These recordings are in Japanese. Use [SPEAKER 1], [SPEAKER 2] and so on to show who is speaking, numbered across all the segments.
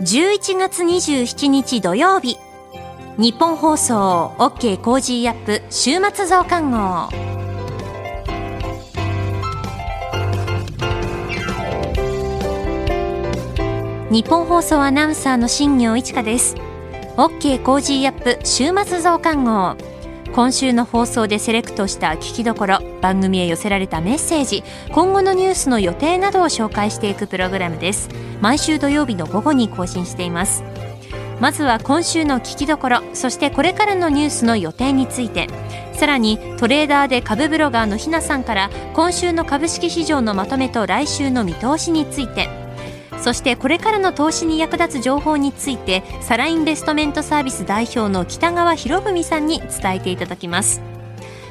[SPEAKER 1] 11月27日土曜日。ニッポン放送 OK Cozy up 週末増刊号。ニッポン放送アナウンサーの新行市佳です。OK Cozy up 週末増刊号。今週の放送でセレクトした聞きどころ番組へ寄せられたメッセージ今後のニュースの予定などを紹介していくプログラムです。毎週土曜日の午後に更新しています。まずは今週の聞きどころそしてこれからのニュースの予定について。さらにトレーダーで株ブロガーのひなさんから今週の株式市場のまとめと来週の見通しについて。そしてこれからの投資に役立つ情報についてサラインベストメントサービス代表の北川博文さんに伝えていただきます。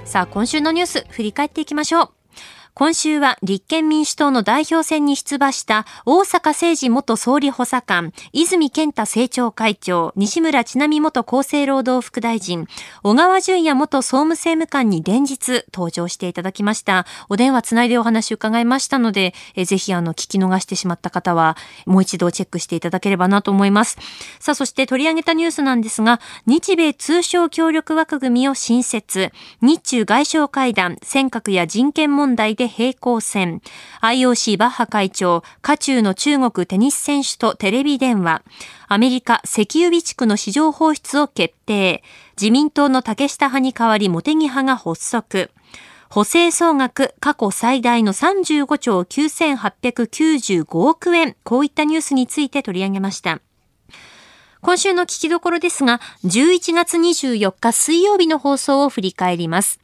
[SPEAKER 1] さあ今週のニュース振り返っていきましょう。今週は立憲民主党の代表選に出馬した大阪誠治元総理補佐官、泉健太政調会長、西村智奈美元厚生労働副大臣、小川淳也元総務政務官に連日登場していただきました。お電話つないでお話を伺いましたので、えぜひあの聞き逃してしまった方はもう一度チェックしていただければなと思います。さあそして取り上げたニュースなんですが、日米通商協力枠組みを新設、日中外相会談、尖閣や人権問題で平行線。IOC バッハ会長、渦中の中国テニス選手とテレビ電話。アメリカ石油備蓄の市場放出を決定。自民党の竹下派に代わり茂木派が発足。補正総額過去最大の35兆9895億円。こういったニュースについて取り上げました。今週の聞きどころですが、11月24日水曜日の放送を振り返ります。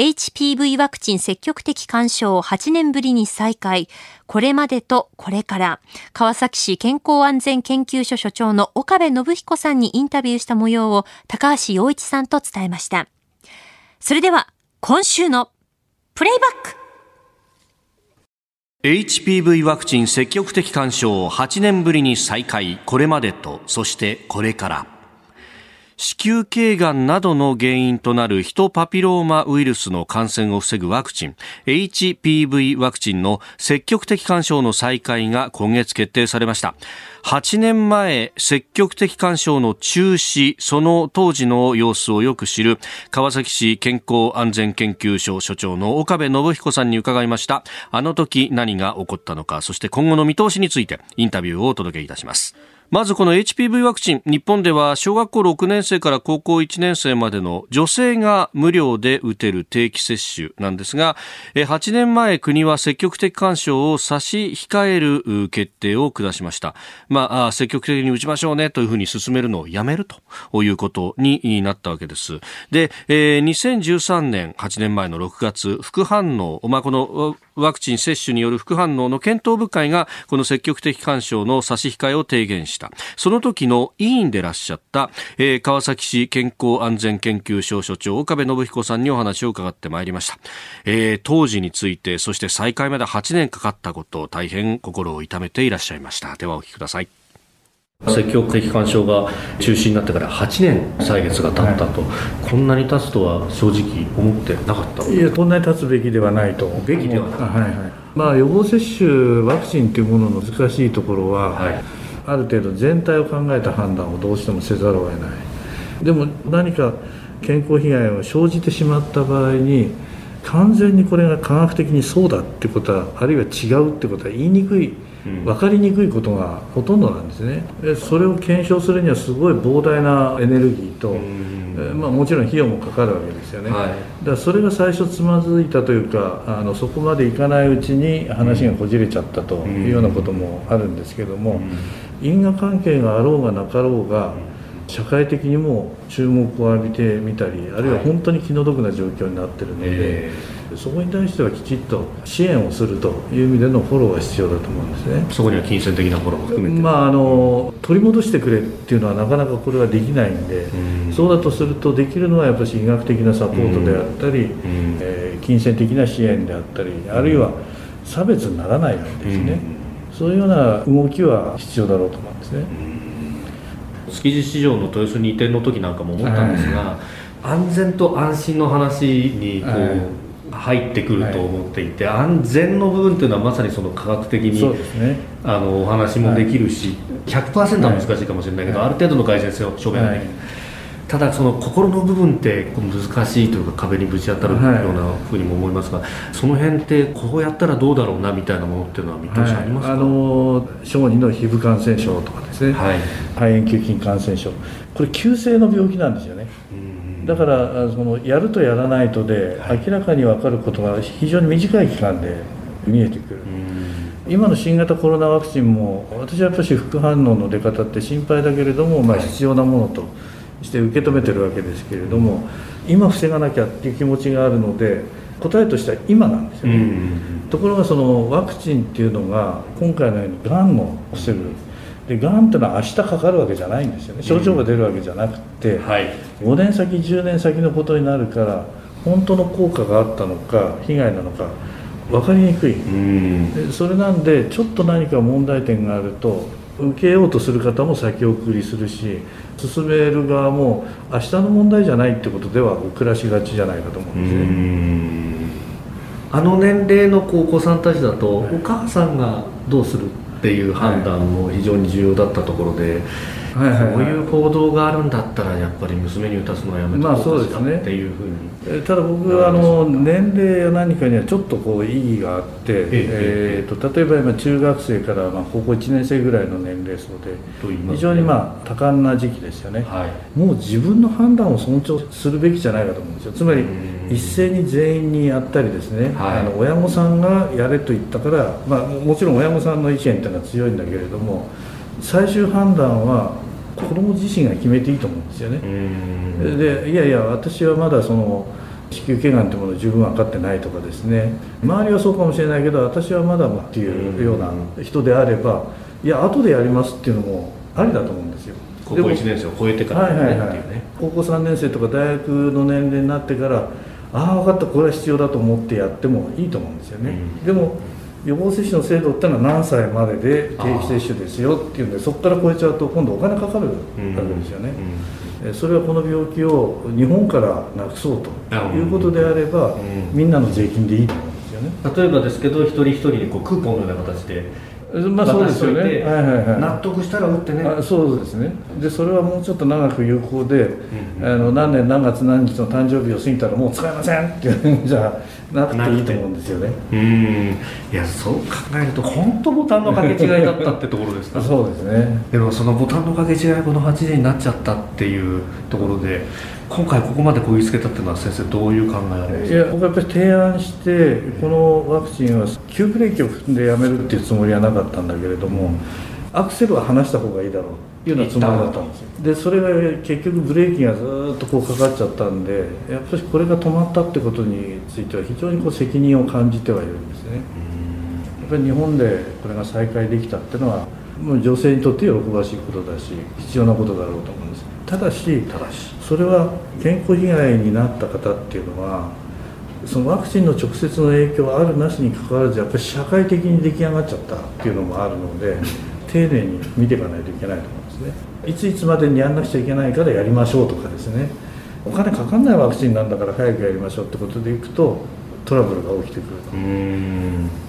[SPEAKER 1] HPV ワクチン積極的干渉を8年ぶりに再開。これまでとこれから。川崎市健康安全研究所所長の岡部信彦さんにインタビューした模様を高橋洋一さんと伝えました。それでは、今週のプレイバック
[SPEAKER 2] HPV ワクチン積極的干渉8年ぶりに再開。これまでと、そしてこれから。子宮頸がんなどの原因となるヒトパピローマウイルスの感染を防ぐワクチン HPV ワクチンの積極的干渉の再開が今月決定されました。8年前積極的干渉の中止その当時の様子をよく知る川崎市健康安全研究所所長の岡部信彦さんに伺いました。あの時何が起こったのかそして今後の見通しについてインタビューをお届けいたします。まずこの HPV ワクチン、日本では小学校6年生から高校1年生までの女性が無料で打てる定期接種なんですが、8年前国は積極的干渉を差し控える決定を下しました。まあ、積極的に打ちましょうねというふうに進めるのをやめるということになったわけです。で、2013年、8年前の6月、副反応、まあ、このワクチン接種による副反応の検討部会がこの積極的干渉の差し控えを提言した。その時の委員でらっしゃった、えー、川崎市健康安全研究所所長岡部信彦さんにお話を伺ってまいりました、えー、当時についてそして再開まで8年かかったこと大変心を痛めていらっしゃいました。ではお聞きください。
[SPEAKER 3] 積極的干渉が中止になってから8年歳月が経ったと、はい、こんなに経つとは正直思ってなかった
[SPEAKER 4] いやこんなに経つべきではないと。
[SPEAKER 3] べきではない、はい。はい
[SPEAKER 4] まあ、予防接種ワクチンというものの難しいところは、はい、ある程度全体を考えた判断をどうしてもせざるを得ない。でも何か健康被害が生じてしまった場合に完全にこれが科学的にそうだってことはあるいは違うってことは言いにくい分かりにくいことがほとんどなんですね。でそれを検証するにはすごい膨大なエネルギーと、まあ、もちろん費用もかかるわけですよね、はい、だからそれが最初つまずいたというかあのそこまでいかないうちに話がこじれちゃったというようなこともあるんですけども、因果関係があろうがなかろうが社会的にも注目を浴びてみたりあるいは本当に気の毒な状況になってるので、そこに対してはきちっと支援をするという意味でのフォローが必要だと思うんですね。
[SPEAKER 3] そこには金銭的なフォローも含めて、
[SPEAKER 4] まあ、あの取り戻してくれっていうのはなかなかこれはできないんで、うん、そうだとするとできるのはやっぱり医学的なサポートであったり、うん、えー、金銭的な支援であったりあるいは差別にならないようにですね、うん、そういうような動きは必要だろうと思うんですね。
[SPEAKER 3] 築地市場の豊洲に移転の時なんかも思ったんですが、はい、安全と安心の話にこう、はい、入ってくると思っていて、はい、安全の部分というのはまさにその科学的に、ね、あのお話もできるし、はい、100%は難しいかもしれないけど、はい、ある程度の改善性を証明ができる。ただその心の部分って難しいというか壁にぶち当たるようなふうにも思いますが、はい、その辺ってこうやったらどうだろうなみたいなものっていうのは見通しありますか、はい、あの
[SPEAKER 4] 小児の皮膚感染症とかですね、はい、肺炎球菌感染症。これ急性の病気なんですよね、だからそのやるとやらないとで、明らかに分かることが非常に短い期間で見えてくる。今の新型コロナワクチンも私はやっぱり副反応の出方って心配だけれども、まあ、必要なものとして受け止めてるわけですけれども今防がなきゃっていう気持ちがあるので答えとしては今なんですよね、ところがそのワクチンっていうのが今回のようにがんを防ぐでがんっていうのは明日かかるわけじゃないんですよね。症状が出るわけじゃなくて、うんはい、5年先10年先のことになるから本当の効果があったのか被害なのか分かりにくい、でそれなんでちょっと何か問題点があると受けようとする方も先送りするし進める側も明日の問題じゃないってことでは遅らしがちじゃないかと思うんですね。
[SPEAKER 3] あの年齢のお子さんたちだと、お母さんがどうする？っていう判断も非常に重要だったところで、はいはいはい、こういう報道があるんだったらやっぱり娘に打たすのはやめた方がいっていうふう
[SPEAKER 4] に、ただ僕はあの年齢や何かにはちょっとこう意義があって、えー、と例えば今中学生からまあ高校1年生ぐらいの年齢層で非常にまあ多感な時期ですよね、はい、もう自分の判断を尊重するべきじゃないかと思うんですよ。つまり一斉に全員にやったりですね、はい、あの親御さんがやれと言ったから、まあ、もちろん親御さんの意見っていうのは強いんだけれども最終判断は子供自身が決めていいと思うんですよね。でいやいや私はまだその子宮頸がんというものを十分分かってないとかですね。周りはそうかもしれないけど私はまだっていうような人であればいや後でやりますっていうのもありだと思うんですよ。
[SPEAKER 3] 高校1年生を超えてからね、はいはいはい、ね
[SPEAKER 4] 高校3年生とか大学の年齢になってからああ分かったこれは必要だと思ってやってもいいと思うんですよね、うん、でも予防接種の制度っていうのは何歳までで定期接種ですよっていうんでそこから超えちゃうと今度お金かかるわけですよね、うんうん、それはこの病気を日本からなくそうということであれば、みんなの税金でいいと思うんですよね。
[SPEAKER 3] 例えばですけど一人一人にこうクーポンのような形で
[SPEAKER 4] まあそうですよね、はいはいはい、
[SPEAKER 3] 納得したら打ってね。
[SPEAKER 4] あそうですね。でそれはもうちょっと長く有効で、うんうん、あの何年何月何日の誕生日を過ぎたらもう使えませんっていうんじゃなくていいと思うんですよね。
[SPEAKER 3] うん。いやそう考えると本当ボタンの掛け違いだったってところですか。
[SPEAKER 4] そうですね。
[SPEAKER 3] でもそのボタンの掛け違いこの8時になっちゃったっていうところで今回ここまでこぎつけたっていうのは先生どういう考えなんですか？いや
[SPEAKER 4] 僕はやっぱり提案してこのワクチンは急ブレーキを踏んでやめるっていうつもりはなかったんだけれども、アクセルは離した方がいいだろうっていうようなつもりだったんですよ。でそれが結局ブレーキがずっとこうかかっちゃったんでやっぱりこれが止まったってことについては非常にこう責任を感じてはいるんですね。やっぱり日本でこれが再開できたっていうのはもう女性にとって喜ばしいことだし必要なことだろうと思ただしただし。それは健康被害になった方っていうのはそのワクチンの直接の影響あるなしにかかわらずやっぱり社会的に出来上がっちゃったっていうのもあるので丁寧に見ていかないといけないと思うんですね。いついつまでにやんなくちゃいけないからやりましょうとかですね。お金かかんないワクチンなんだから早くやりましょうってことでいくとトラブルが起きてくる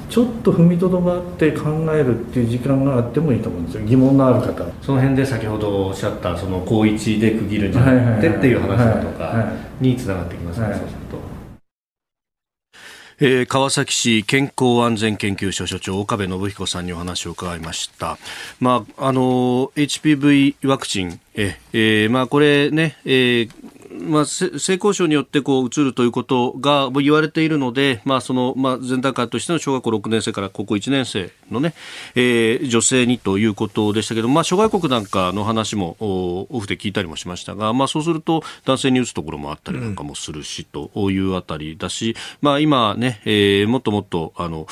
[SPEAKER 4] ちょっと踏みとどまって考えるっていう時間があってもいいと思うんですよ。疑問のある方
[SPEAKER 3] その辺で先ほどおっしゃったその高一で区切るんじゃなくてっていう話だとかにつながってきますね、そうすると。
[SPEAKER 2] えー、川崎市健康安全研究所所長岡部信彦さんにお話を伺いました。まあ、あの、HPV ワクチン、え、えー、まあ、これね、えーまあ、性交渉によってこう移るということが言われているので、まあそのまあ、前段階としての小学校6年生から高校1年生のね、えー、女性にということでしたけど、まあ、諸外国なんかの話もオフで聞いたりもしましたが、まあ、そうすると男性に打つところもあったりなんかもするし、というあたりだし、まあ、今ね、えー、もっともっとあの、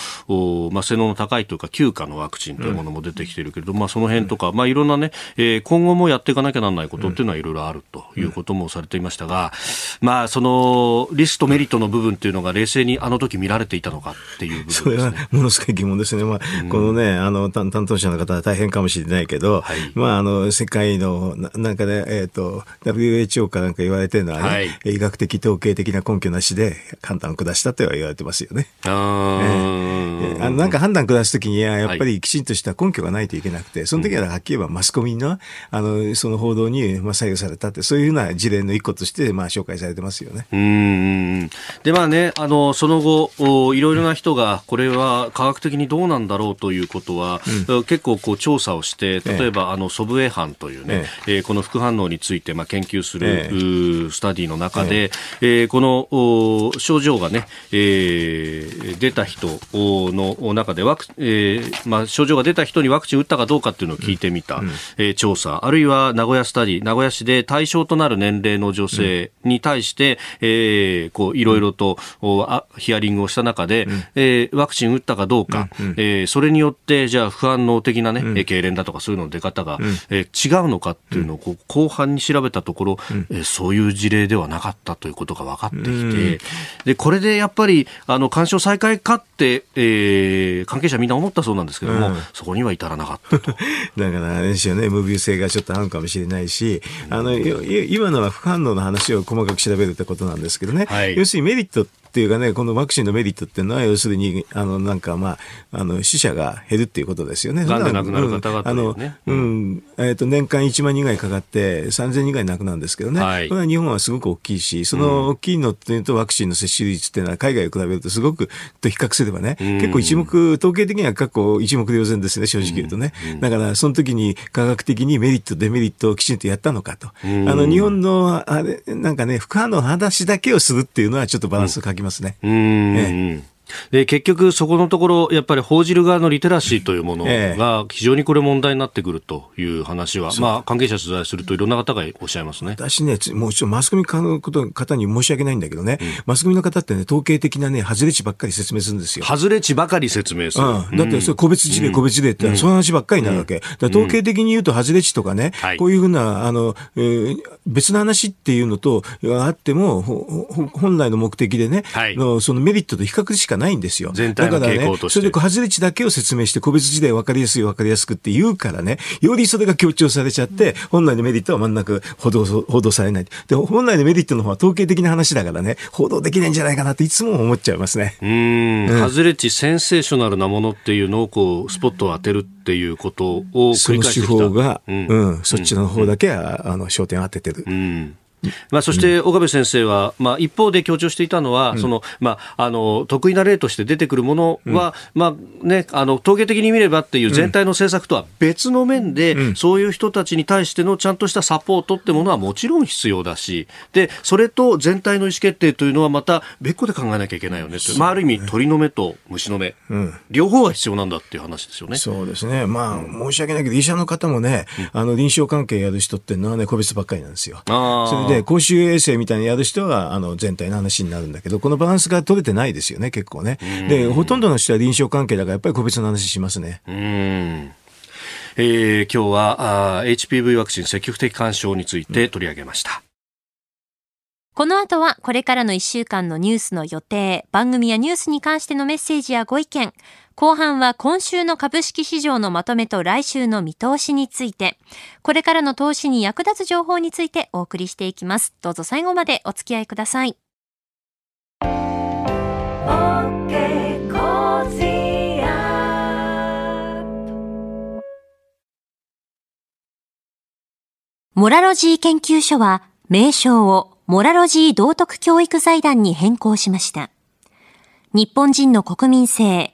[SPEAKER 2] まあ、性能の高いというか休暇のワクチンというものも出てきているけれど、まあ、その辺とか、まあ、いろんなね、えー、今後もやっていかなきゃならないことっていうのはいろいろあるということもされていました。したが、まあ、そのリスクとメリットの部分っていうのが冷静にあの時見られていたのかっていう部分、ね、
[SPEAKER 5] それはものすごい疑問ですね。まあ、うん、このね、あの担当者の方は大変かもしれないけど、はい、まあ、あの世界のなんかね、えっ、ー、と WHO かなんか言われてるのはね、はい、医学的統計的な根拠なしで判断を下したとは言われてますよね。あ、えー、あのなんか判断下すときにはやっぱりきちんとした根拠がないといけなくて、その時ははっきり言えばマスコミのあのその報道にまあ左右されたってそういうふうな事例の一個としてまあ紹介されてますよね。うん
[SPEAKER 2] でまあねあのその後いろいろな人がこれは科学的にどうなんだろうということは、うん、結構こう調査をして例え。ば、ええ、あの祖父江藩というね、ええ。ー、この副反応についてまあ研究する、ええ、スタディの中で、ええ。ー、この症状がね、えー、出た人の中でワク、えーまあ、症状が出た人にワクチン打ったかどうかっていうのを聞いてみた、うん、えー、調査。あるいは名古屋スタディ。名古屋市で対象となる年齢の女性に対して、うん、えー、こういろいろと、うん、あヒアリングをした中で、うん、えー、ワクチン打ったかどうか、うん、えー、それによってじゃあ不安能的なね、うん、痙攣だとかそういうの出方が、うん、えー、違うのかっていうのをこう後半に調べたところ、うん、えー、そういう事例ではなかったということが分かってきて、でこれでやっぱりあの干渉再開かって、えー、関係者みんな思ったそうなんですけども、そこには至らなかったと。
[SPEAKER 5] だからあれですよね無病性がちょっとあるかもしれないし、あの今のは副反応の話を細かく調べるってことなんですけどね、はい、要するにメリットっていうかね、このワクチンのメリットっていうのは、要するに、あの、なんかまあ、あの、死者が減るっていうことですよね。
[SPEAKER 2] がんで亡くなる方々、ね、あの、
[SPEAKER 5] うん、えっ、ー、と、年間1万人ぐらいかかって、3000人ぐらい亡くなるんですけどね。はい、これは日本はすごく大きいし、その大きいのっていうと、ワクチンの接種率っていうのは、海外を比べるとすごく、と比較すればね、結構一目、統計的には過去一目瞭然ですね、正直言うとね。だから、その時に科学的にメリット、デメリットをきちんとやったのかと。あの、日本の、あれ、なんかね、副反応の話だけをするっていうのは、ちょっとバランスを欠きますね。うん
[SPEAKER 2] ええで結局、そこのところ、やっぱり報じる側のリテラシーというものが非常にこれ問題になってくるという話は、ええ、まあ、関係者取材するといろんな方がおっしゃいますね。
[SPEAKER 5] 私ね、もうちょマスコミの方に申し訳ないんだけどね、うん、マスコミの方ってね、統計的なね、外れ値ばっかり説明するんですよ。
[SPEAKER 2] 外れ値ばかり説明する。
[SPEAKER 5] うん、だって、それ個別事例、個別事例って、その話ばっかりになるわけ。だ統計的に言うと、外れ値とかね、こういうふうな、あの、えー、別の話っていうのと、あっても、本来の目的でね、はい、のそのメリットと比較しかないんですよ。
[SPEAKER 2] 全体の傾向として。
[SPEAKER 5] それで外れ値だけを説明して、個別事例分かりやすい分かりやすくって言うからね、よりそれが強調されちゃって、本来のメリットは真ん中報道報道されない。で、本来のメリットの方は統計的な話だからね、報道できないんじゃないかなっていつも思っちゃいますね。
[SPEAKER 2] うん。外れ値センセーショナルなものっていうのをこう、スポットを当てるっていうことを繰り返してきた。そ
[SPEAKER 5] の手法が、うん、うん、そっちの方だけは、あの、焦点を当ててる。うん
[SPEAKER 2] まあ、そして岡部先生は、まあ、一方で強調していたのは、うん、そのまあ、あの得意な例として出てくるものは、うん、まあね、あの統計的に見ればっていう全体の政策とは別の面で、うん、そういう人たちに対してのちゃんとしたサポートってものはもちろん必要だしでそれと全体の意思決定というのはまた別個で考えなきゃいけないよねと、まあ、ある意味鳥の目と虫の目、両方が必要なんだっていう話ですよね。
[SPEAKER 5] そうですね、まあ申し訳ないけど医者の方もね、あの臨床関係やる人っていうのはね個別ばっかりなんですよ。それで公衆衛生みたいにやる人はあの全体の話になるんだけど、このバランスが取れてないですよね、結構ね。で、ほとんどの人は臨床関係だから、やっぱり個別の話しますね。うん
[SPEAKER 2] えー、今日はあ HPV ワクチン積極的干渉について取り上げました。
[SPEAKER 1] この後はこれからの1週間のニュースの予定、番組やニュースに関してのメッセージやご意見、後半は今週の株式市場のまとめと来週の見通しについて、これからの投資に役立つ情報についてお送りしていきます。どうぞ最後までお付き合いください。モラロジー研究所は名称をモラロジー道徳教育財団に変更しました。日本人の国民性、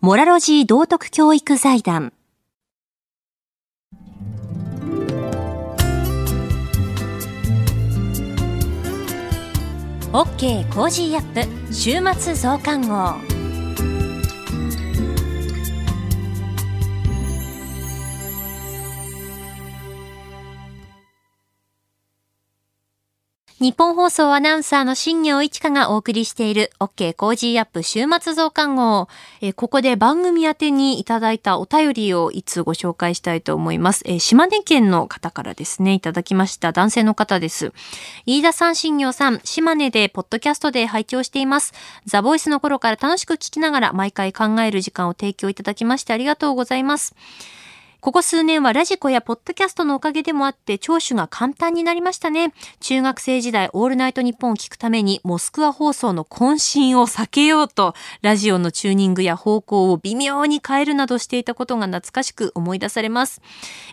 [SPEAKER 1] モラロジー道徳教育財団。OK Cozy up 週末増刊号ニッポン放送アナウンサーの新行市佳がお送りしている OK Cozy up 週末増刊号。えここで番組宛にいただいたお便りを一つご紹介したいと思います。え島根県の方からですね、いただきました男性の方です。飯田さん、新行さん、島根でポッドキャストで拝聴しています。ザ・ボイスの頃から楽しく聞きながら毎回考える時間を提供いただきましてありがとうございます。ここ数年はラジコやポッドキャストのおかげでもあって聴取が簡単になりましたね。中学生時代オールナイトニッポンを聞くためにモスクワ放送の渾身を避けようとラジオのチューニングや方向を微妙に変えるなどしていたことが懐かしく思い出されます。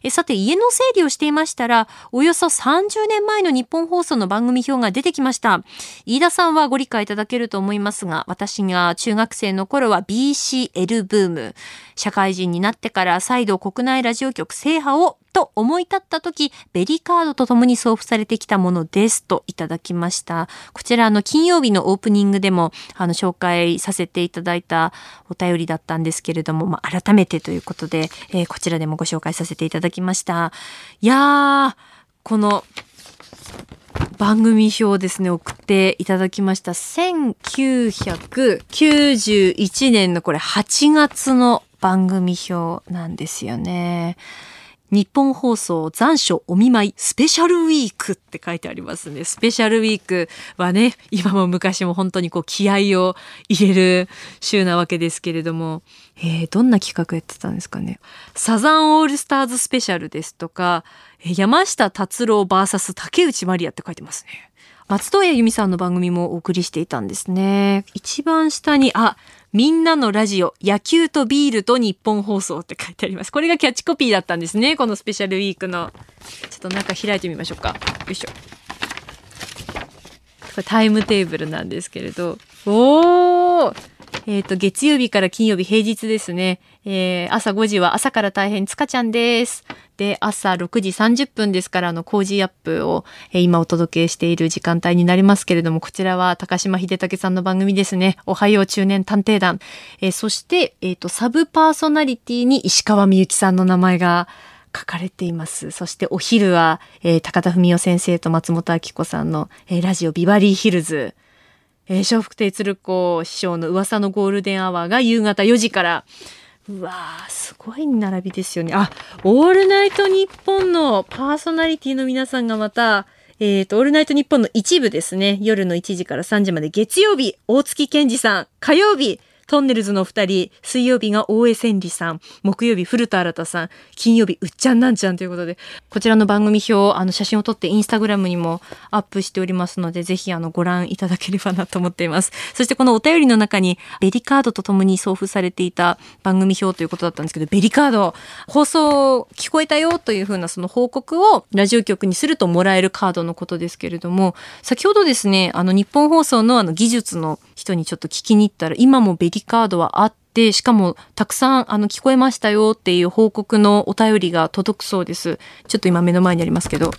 [SPEAKER 1] えさて家の整理をしていましたらおよそ30年前の日本放送の番組表が出てきました。飯田さんはご理解いただけると思いますが私が中学生の頃は BCL ブーム。社会人になってから再度国内ラジオ局制覇をと思い立った時、ベリーカードとともに送付されてきたものですといただきました。こちらあの金曜日のオープニングでもあの紹介させていただいたお便りだったんですけれども、まあ、改めてということで、えー、こちらでもご紹介させていただきました。いやー、この番組表ですね、送っていただきました。1991年のこれ8月の番組表なんですよね。日本放送残暑お見舞いスペシャルウィークって書いてありますね。スペシャルウィークはね、今も昔も本当にこう気合を入れる週なわけですけれども、えー、どんな企画やってたんですかね。サザンオールスターズスペシャルですとか、山下達郎 VS 竹内まりやって書いてますね。松任谷由実さんの番組もお送りしていたんですね。一番下に、あ、みんなのラジオ、野球とビールと日本放送って書いてあります。これがキャッチコピーだったんですね。このスペシャルウィークの。ちょっと中開いてみましょうか。よいしょ。これタイムテーブルなんですけれど。おーえっ、ー、と、月曜日から金曜日平日ですね。えー、朝5時は朝から大変つかちゃんです。で、朝6時30分ですから、あの、工事アップを、えー、今お届けしている時間帯になりますけれども、こちらは高島秀武さんの番組ですね。おはよう中年探偵団。えー、そして、えっ、ー、と、サブパーソナリティに石川みゆきさんの名前が書かれています。そしてお昼は、えー、高田文夫先生と松本明子さんの、えー、ラジオビバリーヒルズ。えー、笑福亭鶴光師匠の噂のゴールデンアワーが夕方4時から、うわー、すごい並びですよね。あ、オールナイトニッポンのパーソナリティの皆さんがまた、えっ、ー、と、オールナイトニッポンの一部ですね。夜の1時から3時まで月曜日、大槻ケンヂさん、火曜日、とんねるずの二人、水曜日が大江千里さん、木曜日古田新太さん、金曜日うっちゃんなんちゃんということで、こちらの番組表、あの写真を撮ってインスタグラムにもアップしておりますので、ぜひあのご覧いただければなと思っています。そしてこのお便りの中に、ベリカードとともに送付されていた番組表ということだったんですけど、ベリカード、放送聞こえたよというふうなその報告をラジオ局にするともらえるカードのことですけれども、先ほどですね、あの日本放送のあの技術の人にちょっと聞きに行ったら、今もベリカードはあって、しかもたくさんあの聞こえましたよっていう報告のお便りが届くそうです。ちょっと今目の前にありますけど、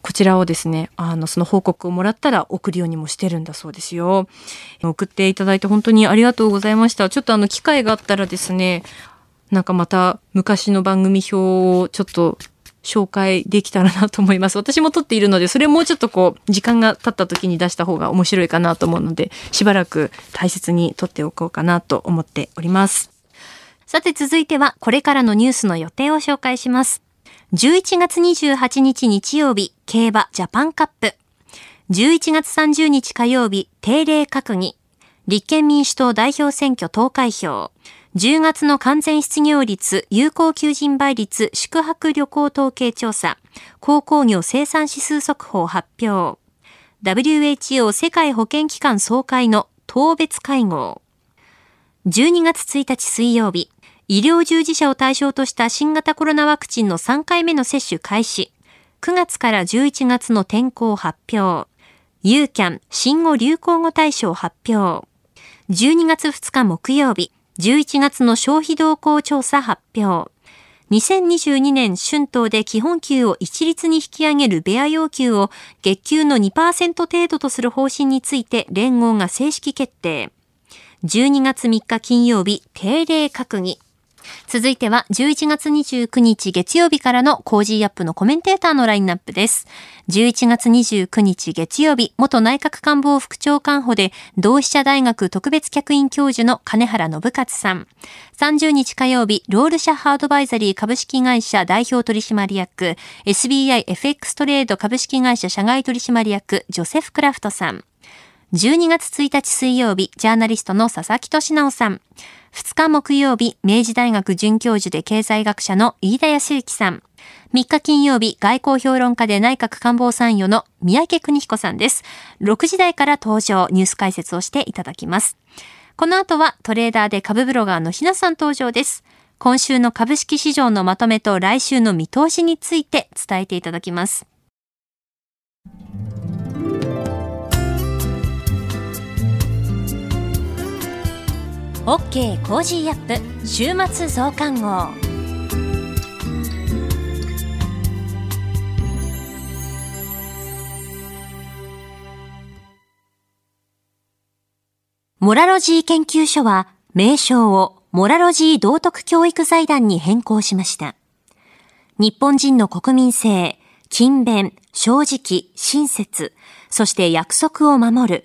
[SPEAKER 1] こちらをですね、あの、その報告をもらったら送るようにもしてるんだそうですよ。送っていただいて本当にありがとうございました。ちょっとあの、機会があったらですね、なんかまた昔の番組表をちょっと紹介できたらなと思います。私も撮っているので、それもうちょっとこう、時間が経った時に出した方が面白いかなと思うので、しばらく大切に撮っておこうかなと思っております。さて続いては、これからのニュースの予定を紹介します。11月28日日曜日、競馬ジャパンカップ。11月30日火曜日、定例閣議。立憲民主党代表選挙投開票。10月の完全失業率、有効求人倍率、宿泊旅行統計調査、鉱工業生産指数速報発表、WHO 世界保健機関総会の当別会合、12月1日水曜日、医療従事者を対象とした新型コロナワクチンの3回目の接種開始、9月から11月の天候発表、ユーキャン新語流行語大賞発表、12月2日木曜日、11月の消費動向調査発表。2022年春闘で基本給を一律に引き上げるベア要求を月給の2%程度とする方針について連合が正式決定。12月3日金曜日定例閣議。続いては11月29日月曜日からの Cozy up のコメンテーターのラインナップです。11月29日月曜日、元内閣官房副長官補で同志社大学特別客員教授の兼原信克さん。30日火曜日、ロールシャッハ・アドバイザリー株式会社代表取締役、SBIFX トレード株式会社社外取締役、ジョセフ・クラフトさん。12月1日水曜日、ジャーナリストの佐々木俊直さん。2日木曜日、明治大学准教授で経済学者の飯田康之さん。3日金曜日、外交評論家で内閣官房参与の三宅邦彦さんです。6時台から登場、ニュース解説をしていただきます。この後はトレーダーで株ブロガーのひなさん登場です。今週の株式市場のまとめと来週の見通しについて伝えていただきます。OK Cozy up 週末増刊号モラロジー研究所は名称をモラロジー道徳教育財団に変更しました。日本人の国民性、勤勉、正直、親切、そして約束を守る、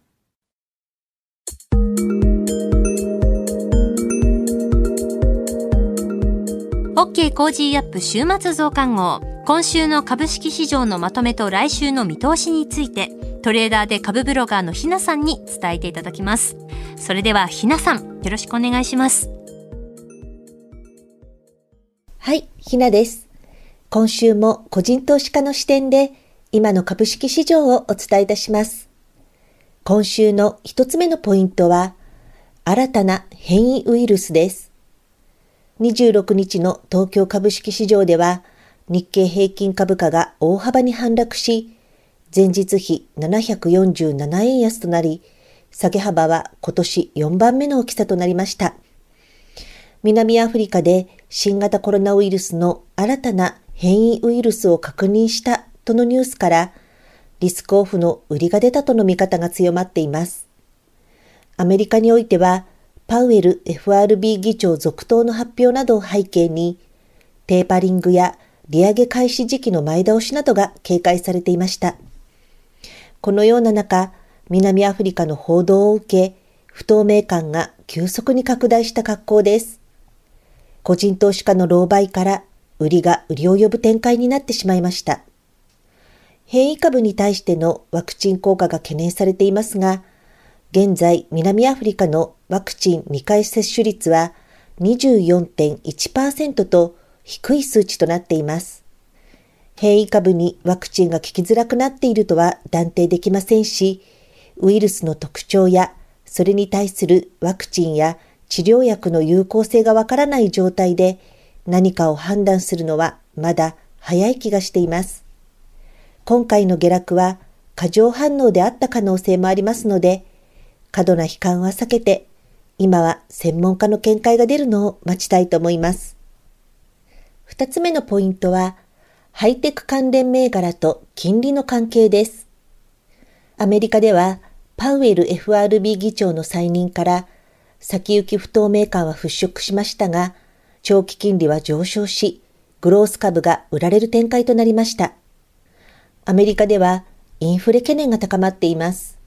[SPEAKER 1] OK Cozy up 週末増刊号。今週の株式市場のまとめと来週の見通しについて、トレーダーで株ブロガーのひなさんに伝えていただきます。それではひなさん、よろしくお願いします。
[SPEAKER 6] はい、ひなです。今週も個人投資家の視点で今の株式市場をお伝えいたします。今週の一つ目のポイントは、新たな変異ウイルスです。26日の東京株式市場では、日経平均株価が大幅に反落し、前日比747円安となり、下げ幅は今年4番目の大きさとなりました。南アフリカで新型コロナウイルスの新たな変異ウイルスを確認したとのニュースから、リスクオフの売りが出たとの見方が強まっています。アメリカにおいては、パウエル FRB 議長続投の発表などを背景に、テーパリングや利上げ開始時期の前倒しなどが警戒されていました。このような中、南アフリカの報道を受け、不透明感が急速に拡大した格好です。個人投資家の狼狽から売りが売りを呼ぶ展開になってしまいました。変異株に対してのワクチン効果が懸念されていますが、現在南アフリカのワクチン2回接種率は24.1%と低い数値となっています。変異株にワクチンが効きづらくなっているとは断定できませんし、ウイルスの特徴やそれに対するワクチンや治療薬の有効性がわからない状態で何かを判断するのはまだ早い気がしています。今回の下落は過剰反応であった可能性もありますので、過度な悲観は避けて、今は専門家の見解が出るのを待ちたいと思います。二つ目のポイントは、ハイテク関連銘柄と金利の関係です。アメリカでは、パウエル FRB 議長の再任から先行き不透明感は払拭しましたが、長期金利は上昇し、グロース株が売られる展開となりました。アメリカではインフレ懸念が高まっています。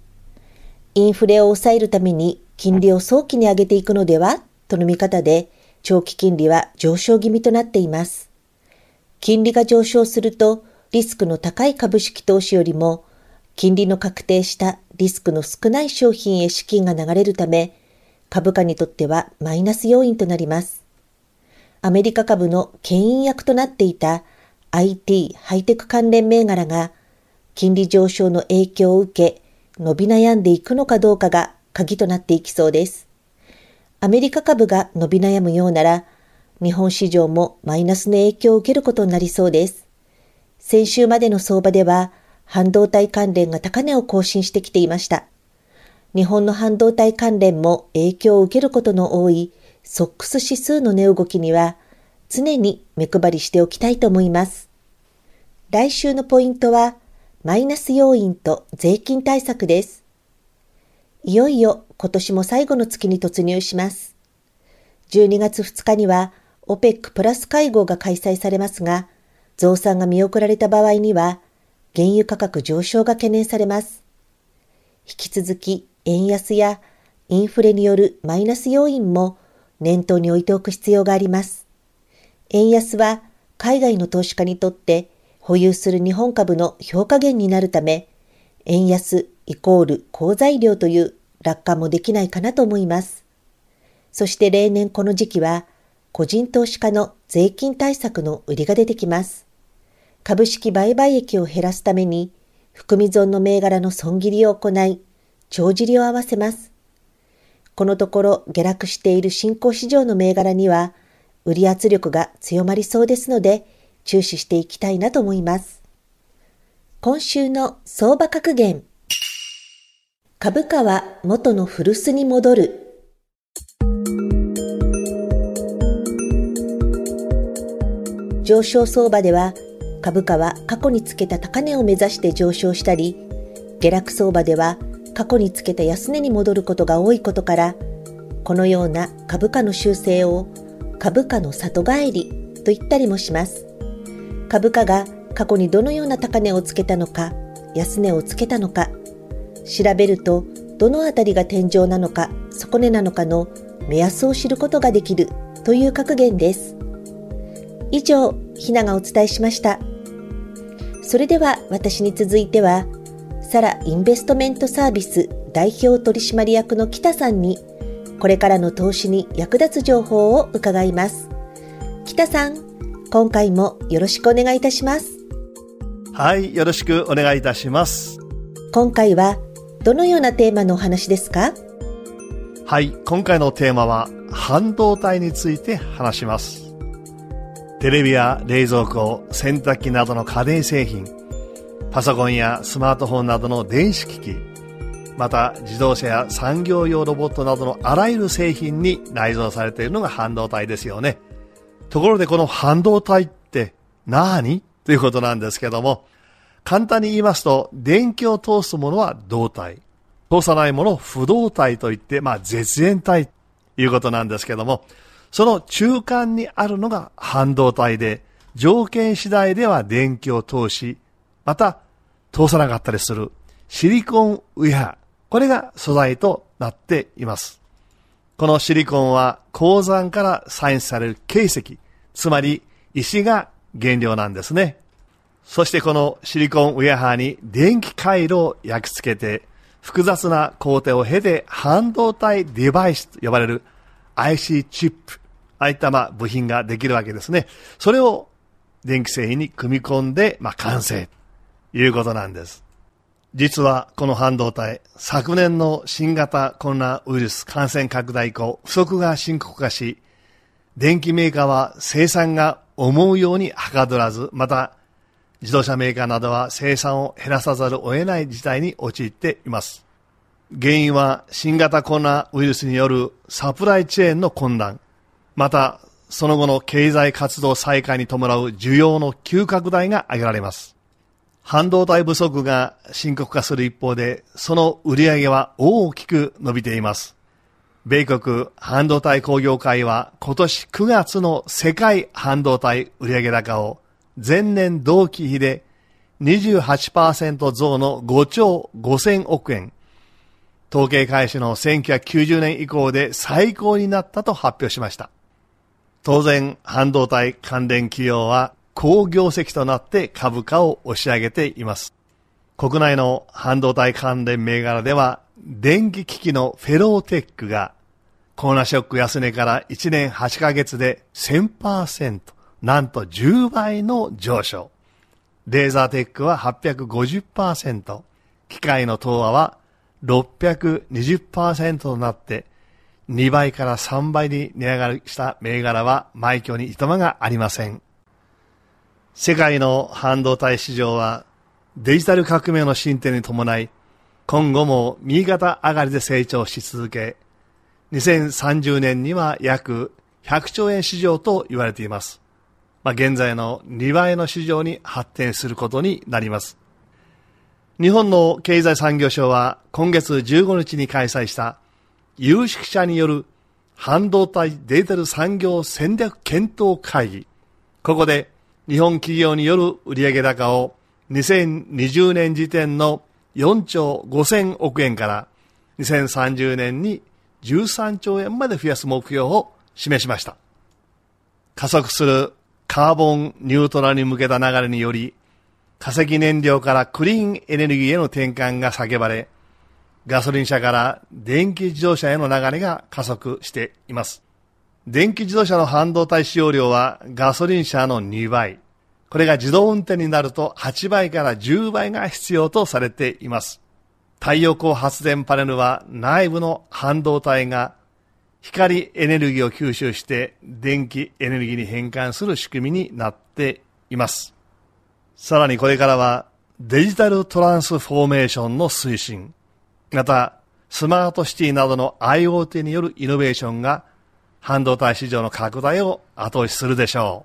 [SPEAKER 6] インフレを抑えるために金利を早期に上げていくのではとの見方で、長期金利は上昇気味となっています。金利が上昇すると、リスクの高い株式投資よりも、金利の確定したリスクの少ない商品へ資金が流れるため、株価にとってはマイナス要因となります。アメリカ株の牽引役となっていた IT ハイテク関連銘柄が金利上昇の影響を受け伸び悩んでいくのかどうかが鍵となっていきそうです。アメリカ株が伸び悩むようなら日本市場もマイナスの影響を受けることになりそうです。先週までの相場では半導体関連が高値を更新してきていました。日本の半導体関連も影響を受けることの多いソックス指数の値動きには常に目配りしておきたいと思います。来週のポイントはマイナス要因と税金対策です。いよいよ今年も最後の月に突入します。12月2日には OPEC プラス会合が開催されますが、増産が見送られた場合には原油価格上昇が懸念されます。引き続き円安やインフレによるマイナス要因も念頭に置いておく必要があります。円安は海外の投資家にとって保有する日本株の評価減になるため、円安イコール好材料という楽観もできないかなと思います。そして例年この時期は個人投資家の税金対策の売りが出てきます。株式売買益を減らすために、含み損の銘柄の損切りを行い、帳尻を合わせます。このところ下落している新興市場の銘柄には、売り圧力が強まりそうですので、注視していきたいなと思います。今週の相場格言。株価は元の古巣に戻る。上昇相場では株価は過去につけた高値を目指して上昇したり、下落相場では過去につけた安値に戻ることが多いことから、このような株価の修正を株価の里帰りと言ったりもします。株価が過去にどのような高値をつけたのか、安値をつけたのか、調べるとどのあたりが天井なのか、底値なのかの目安を知ることができるという格言です。以上、ひながお伝えしました。それでは私に続いては、サラインベストメントサービス代表取締役の北さんに、これからの投資に役立つ情報を伺います。北さん、今回もよろしくお願いいたします。
[SPEAKER 7] はい、よろしくお願いいたします。
[SPEAKER 6] 今回はどのようなテーマのお話ですか？
[SPEAKER 7] はい、今回のテーマは半導体について話します。テレビや冷蔵庫、洗濯機などの家電製品、パソコンやスマートフォンなどの電子機器、また自動車や産業用ロボットなどのあらゆる製品に内蔵されているのが半導体ですよね。ところでこの半導体って何？ということなんですけども、簡単に言いますと、電気を通すものは導体。通さないものを不導体といって、まあ絶縁体ということなんですけども、その中間にあるのが半導体で、条件次第では電気を通し、また通さなかったりするシリコンウェア。これが素材となっています。このシリコンは鉱山から採取される形石、つまり石が原料なんですね。そしてこのシリコンウェアに電気回路を焼き付けて、複雑な工程を経て半導体デバイスと呼ばれる IC チップ、ああいったまあ部品ができるわけですね。それを電気製品に組み込んで、まあ完成ということなんです。実はこの半導体、昨年の新型コロナウイルス感染拡大以降、不足が深刻化し、電気メーカーは生産が思うようにはかどらず、また自動車メーカーなどは生産を減らさざるを得ない事態に陥っています。原因は新型コロナウイルスによるサプライチェーンの混乱、また、その後の経済活動再開に伴う需要の急拡大が挙げられます。半導体不足が深刻化する一方で、その売り上げは大きく伸びています。米国半導体工業会は今年9月の世界半導体売上高を前年同期比で28%増の5兆5000億円、統計開始の1990年以降で最高になったと発表しました。当然、半導体関連企業は好業績となって株価を押し上げています。国内の半導体関連銘柄では、電気機器のフェローテックがコーナーショック安値から1年8ヶ月で1000%、なんと10倍の上昇。レーザーテックは850%、機械の東亜は620%となって、2倍から3倍に値上がりした銘柄は埋挙にいとまがありません。世界の半導体市場はデジタル革命の進展に伴い、今後も右肩上がりで成長し続け、2030年には約100兆円市場と言われています。まあ、現在の2倍の市場に発展することになります。日本の経済産業省は今月15日に開催した有識者による半導体デジタル産業戦略検討会議。ここで日本企業による売上高を2020年時点の4兆5000億円から2030年に13兆円まで増やす目標を示しました。加速するカーボンニュートラルに向けた流れにより、化石燃料からクリーンエネルギーへの転換が叫ばれ、ガソリン車から電気自動車への流れが加速しています。電気自動車の半導体使用量はガソリン車の2倍。これが自動運転になると8倍から10倍が必要とされています。太陽光発電パネルは内部の半導体が光エネルギーを吸収して電気エネルギーに変換する仕組みになっています。さらにこれからはデジタルトランスフォーメーションの推進、またスマートシティなどの IoT によるイノベーションが半導体市場の拡大を後押しするでしょ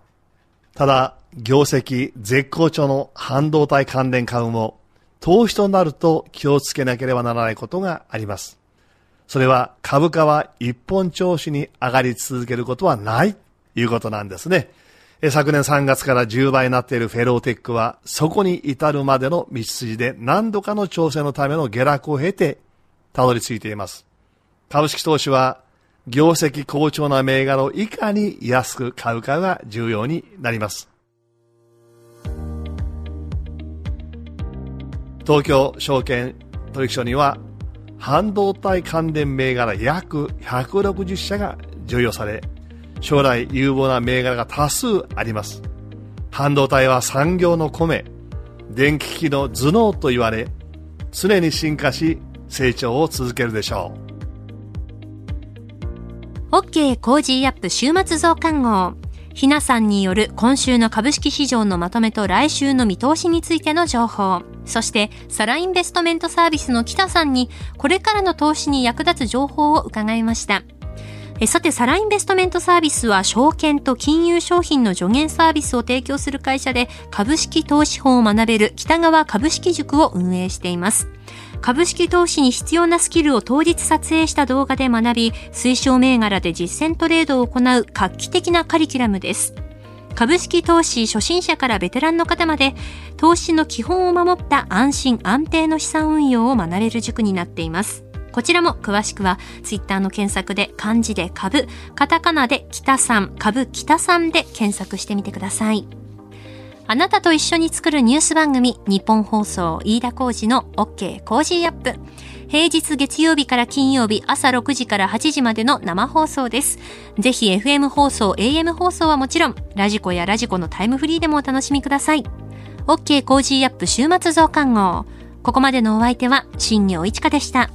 [SPEAKER 7] う。ただ、業績絶好調の半導体関連株も投資となると気をつけなければならないことがあります。それは株価は一本調子に上がり続けることはないということなんですね。昨年3月から10倍になっているフェローテックは、そこに至るまでの道筋で何度かの調整のための下落を経て、たどり着いています。株式投資は、業績好調な銘柄をいかに安く買うかが重要になります。東京証券取引所には半導体関連銘柄約160社が重要され、将来有望な銘柄が多数あります。半導体は産業の米、電気機器の頭脳と言われ、常に進化し成長を続けるでしょ
[SPEAKER 1] う。OK Cozy up 週末増刊号。ひなさんによる今週の株式市場のまとめと来週の見通しについての情報。そして、サラインベストメントサービスの北さんに、これからの投資に役立つ情報を伺いました。さて、サラインベストメントサービスは証券と金融商品の助言サービスを提供する会社で株式投資法を学べる北川株式塾を運営しています。株式投資に必要なスキルを当日撮影した動画で学び、推奨銘柄で実践トレードを行う画期的なカリキュラムです。株式投資初心者からベテランの方まで、投資の基本を守った安心安定の資産運用を学べる塾になっています。こちらも詳しくはツイッターの検索で漢字で株、カタカナで北さん、株北さんで検索してみてください。あなたと一緒に作るニュース番組、ニッポン放送飯田浩司の OK Cozy up。平日月曜日から金曜日朝6時から8時までの生放送です。ぜひ FM 放送、AM 放送はもちろん、ラジコやラジコのタイムフリーでもお楽しみください。OK Cozy up 週末増刊号。ここまでのお相手は、新行市佳でした。